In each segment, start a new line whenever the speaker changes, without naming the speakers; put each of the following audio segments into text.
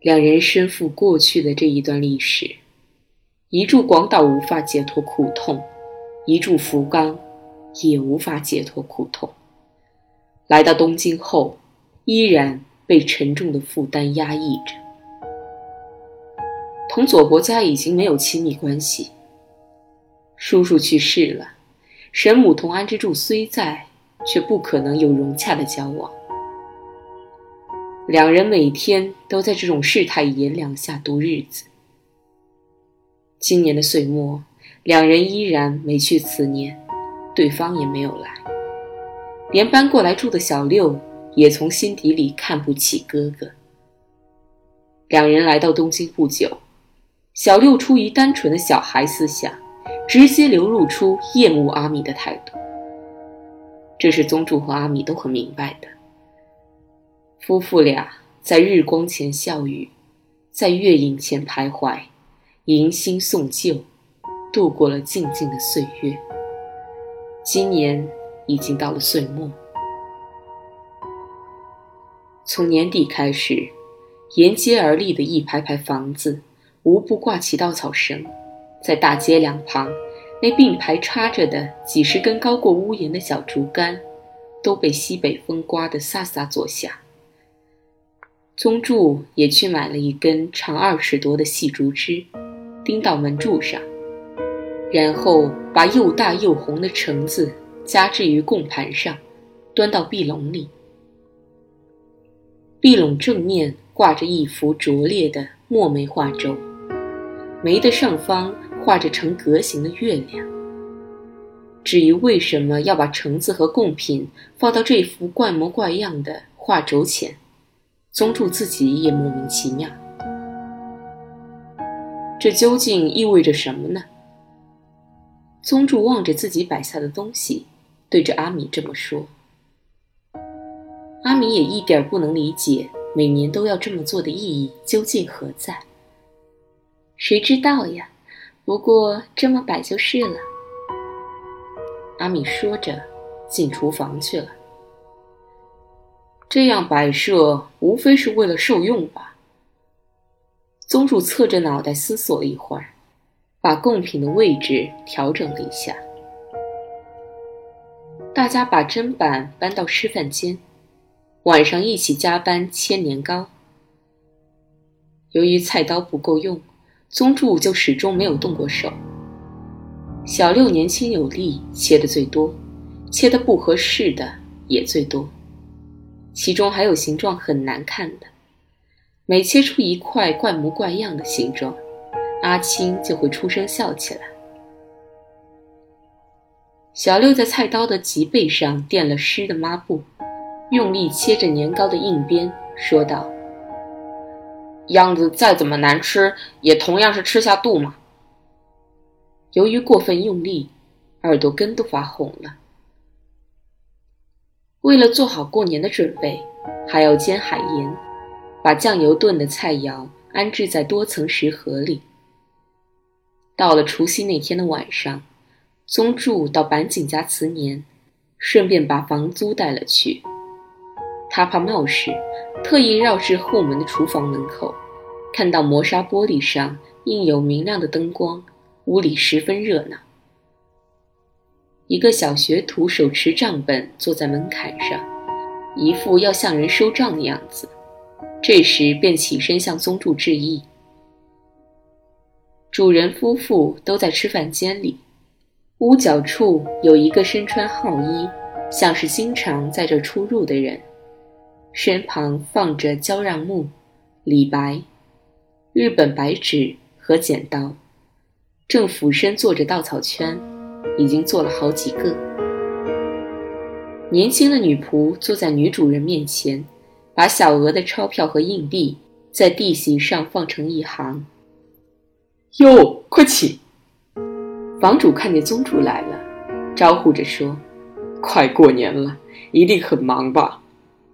两人身负过去的这一段历史，一住广岛无法解脱苦痛，一住福冈也无法解脱苦痛。来到东京后，依然被沉重的负担压抑着。同佐伯家已经没有亲密关系，叔叔去世了。神母同安之助虽在，却不可能有融洽的交往。两人每天都在这种世态炎凉下度日子。今年的岁末，两人依然没去辞年，对方也没有来。连搬过来住的小六也从心底里看不起哥哥。两人来到东京不久，小六出于单纯的小孩思想。直接流露出厌恶阿米的态度，这是宗助和阿米都很明白的。夫妇俩在日光前笑语，在月影前徘徊，迎新送旧，度过了静静的岁月。今年已经到了岁末，从年底开始，沿街而立的一排排房子，无不挂起稻草绳。在大街两旁，那并排插着的几十根高过屋檐的小竹竿，都被西北风刮得飒飒作响。宗助也去买了一根长二尺多的细竹枝，钉到门柱上，然后把又大又红的橙子夹置于供盘上，端到壁笼里。壁笼正面挂着一幅拙劣的墨梅画轴，梅的上方。画着成格形的月亮。至于为什么要把橙子和贡品放到这幅怪模怪样的画轴前，宗助自己也莫名其妙。这究竟意味着什么呢？宗助望着自己摆下的东西，对着阿米这么说。阿米也一点不能理解每年都要这么做的意义究竟何在。谁知道呀？不过这么摆就是了。阿米说着，进厨房去了。这样摆设无非是为了受用吧。宗主侧着脑袋思索了一会儿，把贡品的位置调整了一下。大家把砧板搬到吃饭间，晚上一起加班切年糕。由于菜刀不够用。宗助就始终没有动过手。小六年轻有力，切的最多，切的不合适的也最多，其中还有形状很难看的。每切出一块怪模怪样的形状，阿青就会出声笑起来。小六在菜刀的脊背上垫了湿的抹布，用力切着年糕的硬边，说道。样子再怎么难吃，也同样是吃下肚嘛。由于过分用力，耳朵根都发红了。为了做好过年的准备，还要煎海盐，把酱油炖的菜肴安置在多层食盒里。到了除夕那天的晚上，宗助到板井家辞年，顺便把房租带了去。他怕冒失。特意绕至后门的厨房门口，看到磨砂玻璃上印有明亮的灯光，屋里十分热闹。一个小学徒手持账本坐在门槛上，一副要向人收账的样子。这时便起身向宗助致意。主人夫妇都在吃饭间里，屋角处有一个身穿号衣，像是经常在这出入的人，身旁放着焦让木、李白、日本白纸和剪刀，正俯身做着稻草圈，已经做了好几个。年轻的女仆坐在女主人面前，把小额的钞票和硬币在地形上放成一行。
哟，快请！
房主看见宗主来了，招呼着说：“
快过年了，一定很忙吧？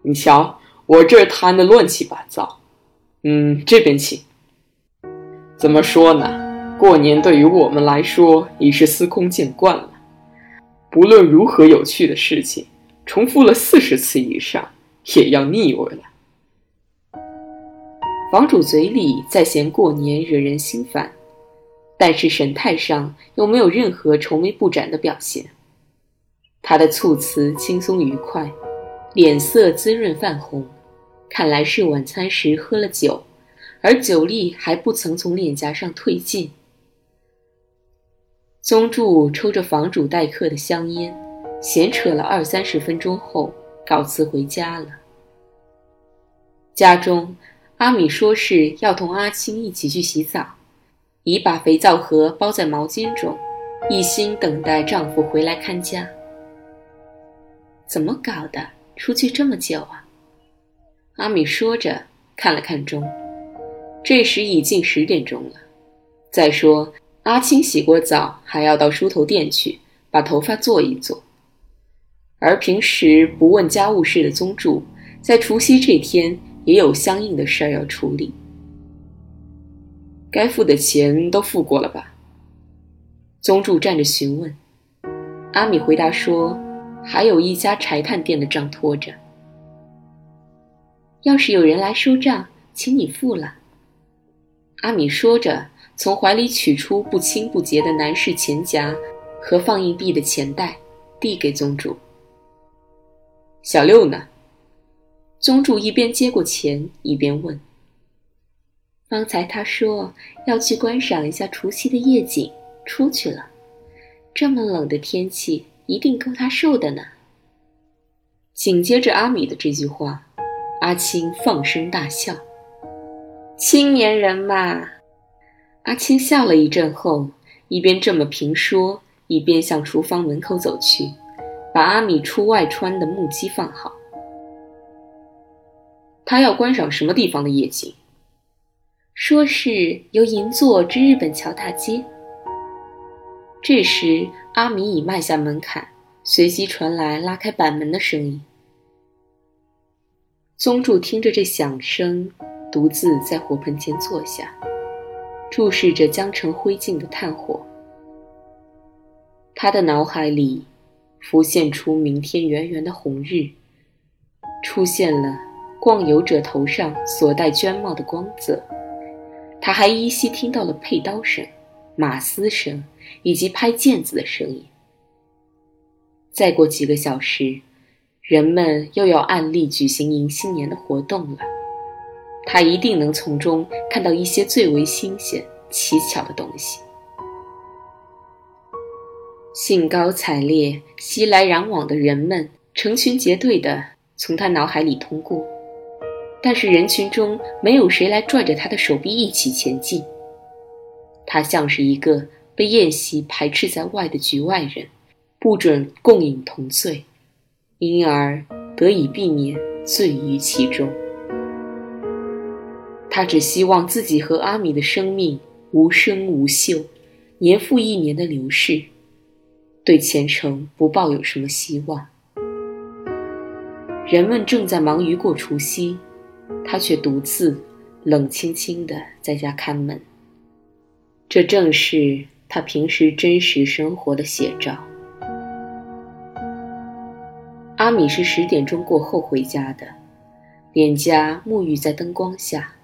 你瞧，我这儿摊的乱七八糟。嗯，这边请。怎么说呢？过年对于我们来说已是司空见惯了。不论如何有趣的事情，重复了四十次以上，也要腻味了。”
房主嘴里在嫌过年惹人心烦。但是神态上又没有任何愁眉不展的表现。他的措辞轻松愉快，脸色滋润泛红，看来是晚餐时喝了酒，而酒力还不曾从脸颊上退尽。宗助抽着房主待客的香烟，闲扯了二三十分钟后，告辞回家了。家中，阿米说是要同阿青一起去洗澡。已把肥皂盒包在毛巾中，一心等待丈夫回来看家。怎么搞的？出去这么久啊？阿米说着，看了看钟，这时已近十点钟了。再说，阿青洗过澡，还要到梳头店去把头发做一做。而平时不问家务事的宗助，在除夕这天也有相应的事儿要处理。该付的钱都付过了吧？宗助站着询问。阿米回答说：“还有一家柴炭店的账拖着。要是有人来收账，请你付了。”阿米说着，从怀里取出不清不洁的男士钱夹和放硬币的钱袋，递给宗主。小六呢？宗主一边接过钱，一边问。方才他说要去观赏一下除夕的夜景，出去了。这么冷的天气，一定够他受的呢。紧接着阿米的这句话，阿青放声大笑。青年人嘛，阿青笑了一阵后，一边这么评说，一边向厨房门口走去，把阿米出外穿的木屐放好。他要观赏什么地方的夜景？说是由银座至日本桥大街。这时，阿米已迈下门槛，随即传来拉开板门的声音。宗助听着这响声，独自在火盆前坐下，注视着将成灰烬的炭火。他的脑海里浮现出明天圆圆的红日，出现了逛游者头上所戴绢帽的光泽。他还依稀听到了佩刀声、马嘶声以及拍毽子的声音。再过几个小时，人们又要按例举行迎新年的活动了。他一定能从中看到一些最为新鲜、奇巧的东西。兴高采烈、熙来攘往的人们成群结队地从他脑海里通过。但是人群中没有谁来拽着他的手臂一起前进。他像是一个被宴席排斥在外的局外人，不准共饮同醉，因而得以避免醉于其中。他只希望自己和阿米的生命无声无息，年复一年的流逝，对前程不抱有什么希望。人们正在忙于过除夕。他却独自冷清清的在家看门。这正是他平时真实生活的写照。阿米是十点钟过后回家的，脸颊沐浴在灯光下，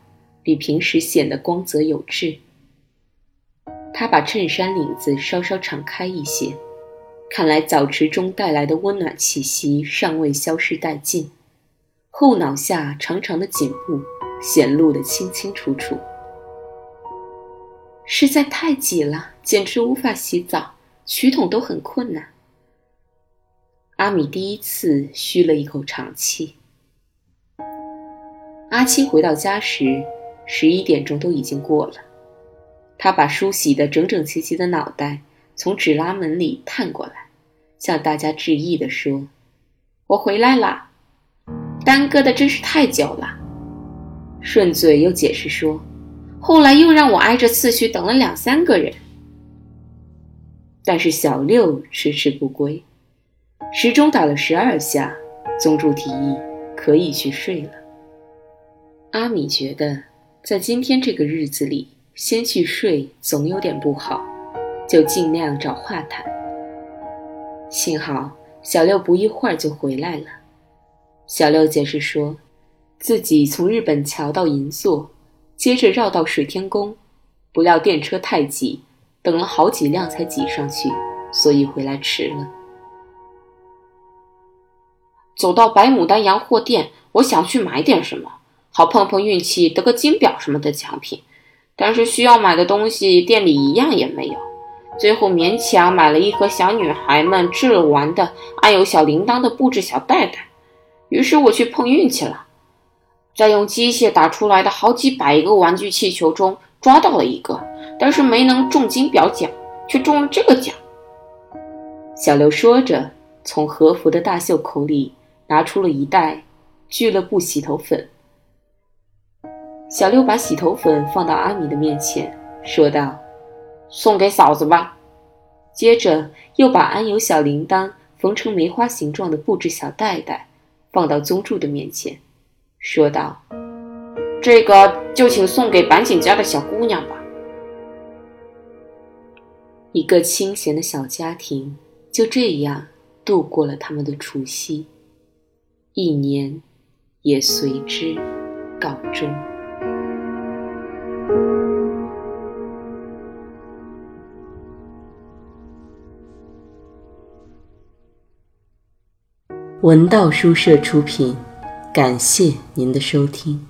比平时显得光泽有致。他把衬衫领子稍稍敞开一些，看来早池中带来的温暖气息尚未消失殆尽。后脑下长长的颈部显露得清清楚楚。实在太挤了，简直无法洗澡，取桶都很困难。阿米第一次吁了一口长气。阿七回到家时，十一点钟都已经过了。他把梳洗得整整齐齐的脑袋从纸拉门里探过来，向大家致意地说：“我回来啦，耽搁的真是太久了。”顺嘴又解释说：“后来又让我挨着次序等了两三个人。”但是小六迟迟不归，时钟打了十二下，宗助提议可以去睡了。阿米觉得，在今天这个日子里，先去睡总有点不好，就尽量找话谈。幸好小六不一会儿就回来了。小六解释说，自己从日本桥到银座，接着绕到水天宫，不料电车太挤，等了好几辆才挤上去，所以回来迟了。
走到白牡丹洋货店，我想去买点什么。好碰碰运气，得个金表什么的奖品，但是需要买的东西店里一样也没有，最后勉强买了一盒小女孩们制玩的安有小铃铛的布质小袋袋。于是我去碰运气了，在用机械打出来的好几百个玩具气球中抓到了一个，但是没能中金表奖，却中了这个奖。
小刘说着，从和服的大袖口里拿出了一袋俱乐部洗头粉。小六把洗头粉放到阿米的面前，说道：“
送给嫂子吧。”
接着又把安有小铃铛缝成梅花形状的布质小袋袋放到宗助的面前，说道：“
这个就请送给板井家的小姑娘吧。”
一个清闲的小家庭就这样度过了他们的除夕，一年也随之告终。文道书社出品，感谢您的收听。